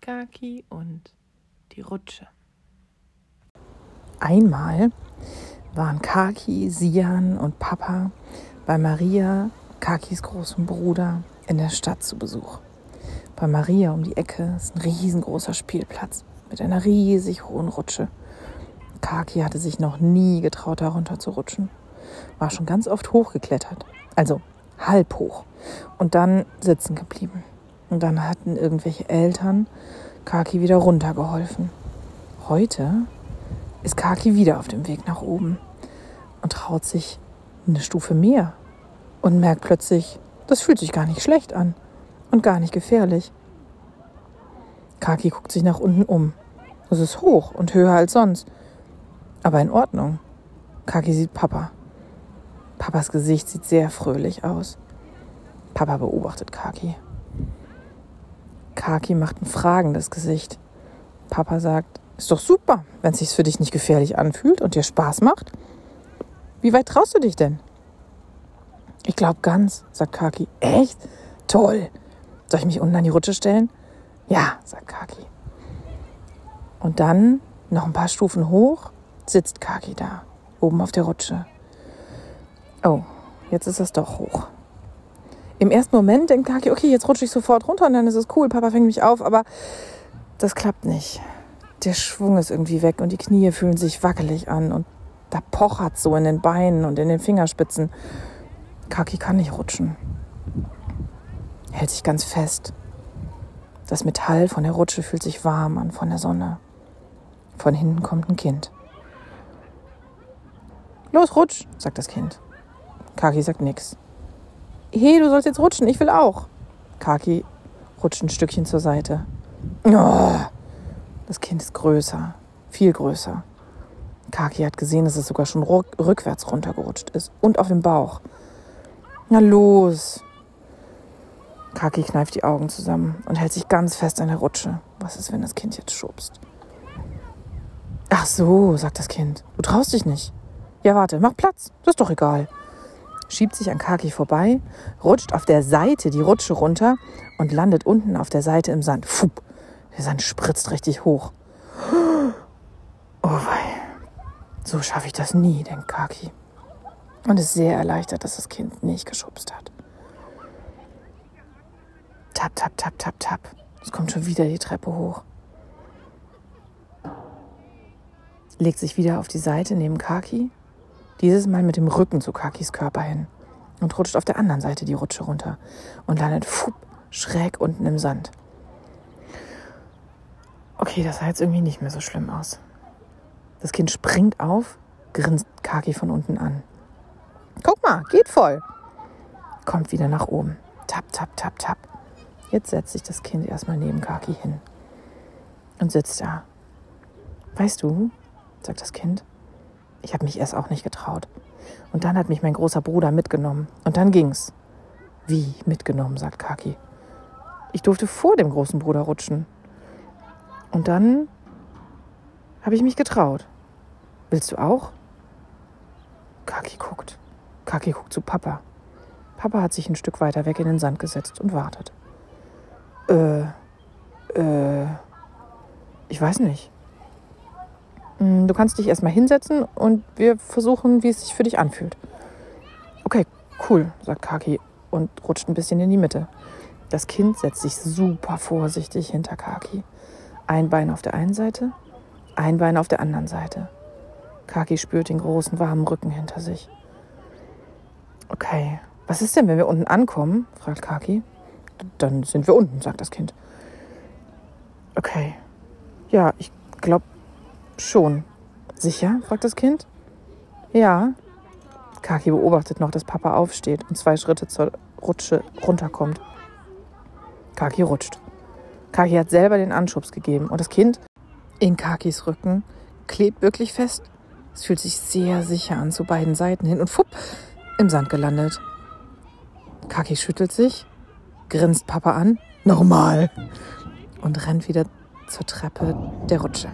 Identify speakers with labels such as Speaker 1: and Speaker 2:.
Speaker 1: Kaki und die Rutsche.
Speaker 2: Einmal waren Kaki, Sian und Papa bei Maria, Kakis großem Bruder, in der Stadt zu Besuch. Bei Maria um die Ecke ist ein riesengroßer Spielplatz mit einer riesig hohen Rutsche. Kaki hatte sich noch nie getraut, darunter zu rutschen. War schon ganz oft hochgeklettert. Also halb hoch. Und dann sitzen geblieben. Und dann hatten irgendwelche Eltern Kaki wieder runtergeholfen. Heute ist Kaki wieder auf dem Weg nach oben und traut sich eine Stufe mehr und merkt plötzlich, das fühlt sich gar nicht schlecht an und gar nicht gefährlich. Kaki guckt sich nach unten um. Es ist hoch und höher als sonst. Aber in Ordnung. Kaki sieht Papa. Papas Gesicht sieht sehr fröhlich aus. Papa beobachtet Kaki. Kaki macht ein fragendes Gesicht. Papa sagt, ist doch super, wenn es sich für dich nicht gefährlich anfühlt und dir Spaß macht. Wie weit traust du dich denn? Ich glaube ganz, sagt Kaki. Echt? Toll. Soll ich mich unten an die Rutsche stellen? Ja, sagt Kaki. Und dann, noch ein paar Stufen hoch, sitzt Kaki da, oben auf der Rutsche. Oh, jetzt ist es doch hoch. Im ersten Moment denkt Kaki, okay, jetzt rutsche ich sofort runter und dann ist es cool, Papa fängt mich auf, aber das klappt nicht. Der Schwung ist irgendwie weg und die Knie fühlen sich wackelig an und da pochert so in den Beinen und in den Fingerspitzen. Kaki kann nicht rutschen. Hält sich ganz fest. Das Metall von der Rutsche fühlt sich warm an von der Sonne. Von hinten kommt ein Kind. Los, rutsch, sagt das Kind. Kaki sagt nichts. Hey, du sollst jetzt rutschen, ich will auch. Kaki rutscht ein Stückchen zur Seite. Oh, das Kind ist größer, viel größer. Kaki hat gesehen, dass es sogar schon rückwärts runtergerutscht ist und auf dem Bauch. Na los! Kaki kneift die Augen zusammen und hält sich ganz fest an der Rutsche. Was ist, wenn das Kind jetzt schubst? Ach so, sagt das Kind. Du traust dich nicht. Ja, warte, mach Platz. Das ist doch egal schiebt sich an Kaki vorbei, rutscht auf der Seite die Rutsche runter und landet unten auf der Seite im Sand. Fupp, der Sand spritzt richtig hoch. Oh wei, so schaffe ich das nie, denkt Kaki. Und ist sehr erleichtert, dass das Kind nicht geschubst hat. Tap, tap, tap, tap, tap. Es kommt schon wieder die Treppe hoch. Legt sich wieder auf die Seite neben Kaki dieses Mal mit dem Rücken zu Kakis Körper hin und rutscht auf der anderen Seite die Rutsche runter und landet fupp, schräg unten im Sand. Okay, das sah jetzt irgendwie nicht mehr so schlimm aus. Das Kind springt auf, grinst Kaki von unten an. Guck mal, geht voll. Kommt wieder nach oben. Tap, tap, tap, tap. Jetzt setzt sich das Kind erstmal neben Kaki hin und sitzt da. Weißt du, sagt das Kind, ich habe mich erst auch nicht getraut. Und dann hat mich mein großer Bruder mitgenommen. Und dann ging's. Wie mitgenommen, sagt Kaki. Ich durfte vor dem großen Bruder rutschen. Und dann habe ich mich getraut. Willst du auch? Kaki guckt. Kaki guckt zu Papa. Papa hat sich ein Stück weiter weg in den Sand gesetzt und wartet. Äh, äh, ich weiß nicht. Mm, du kannst dich erstmal hinsetzen und wir versuchen, wie es sich für dich anfühlt. Okay, cool, sagt Kaki und rutscht ein bisschen in die Mitte. Das Kind setzt sich super vorsichtig hinter Kaki. Ein Bein auf der einen Seite, ein Bein auf der anderen Seite. Kaki spürt den großen warmen Rücken hinter sich. Okay, was ist denn, wenn wir unten ankommen? fragt Kaki. Dann sind wir unten, sagt das Kind. Okay. Ja, ich glaube, Schon. Sicher? fragt das Kind. Ja. Kaki beobachtet noch, dass Papa aufsteht und zwei Schritte zur Rutsche runterkommt. Kaki rutscht. Kaki hat selber den Anschubs gegeben und das Kind in Kakis Rücken klebt wirklich fest. Es fühlt sich sehr sicher an zu beiden Seiten hin und fupp, im Sand gelandet. Kaki schüttelt sich, grinst Papa an, nochmal, und rennt wieder zur Treppe der Rutsche.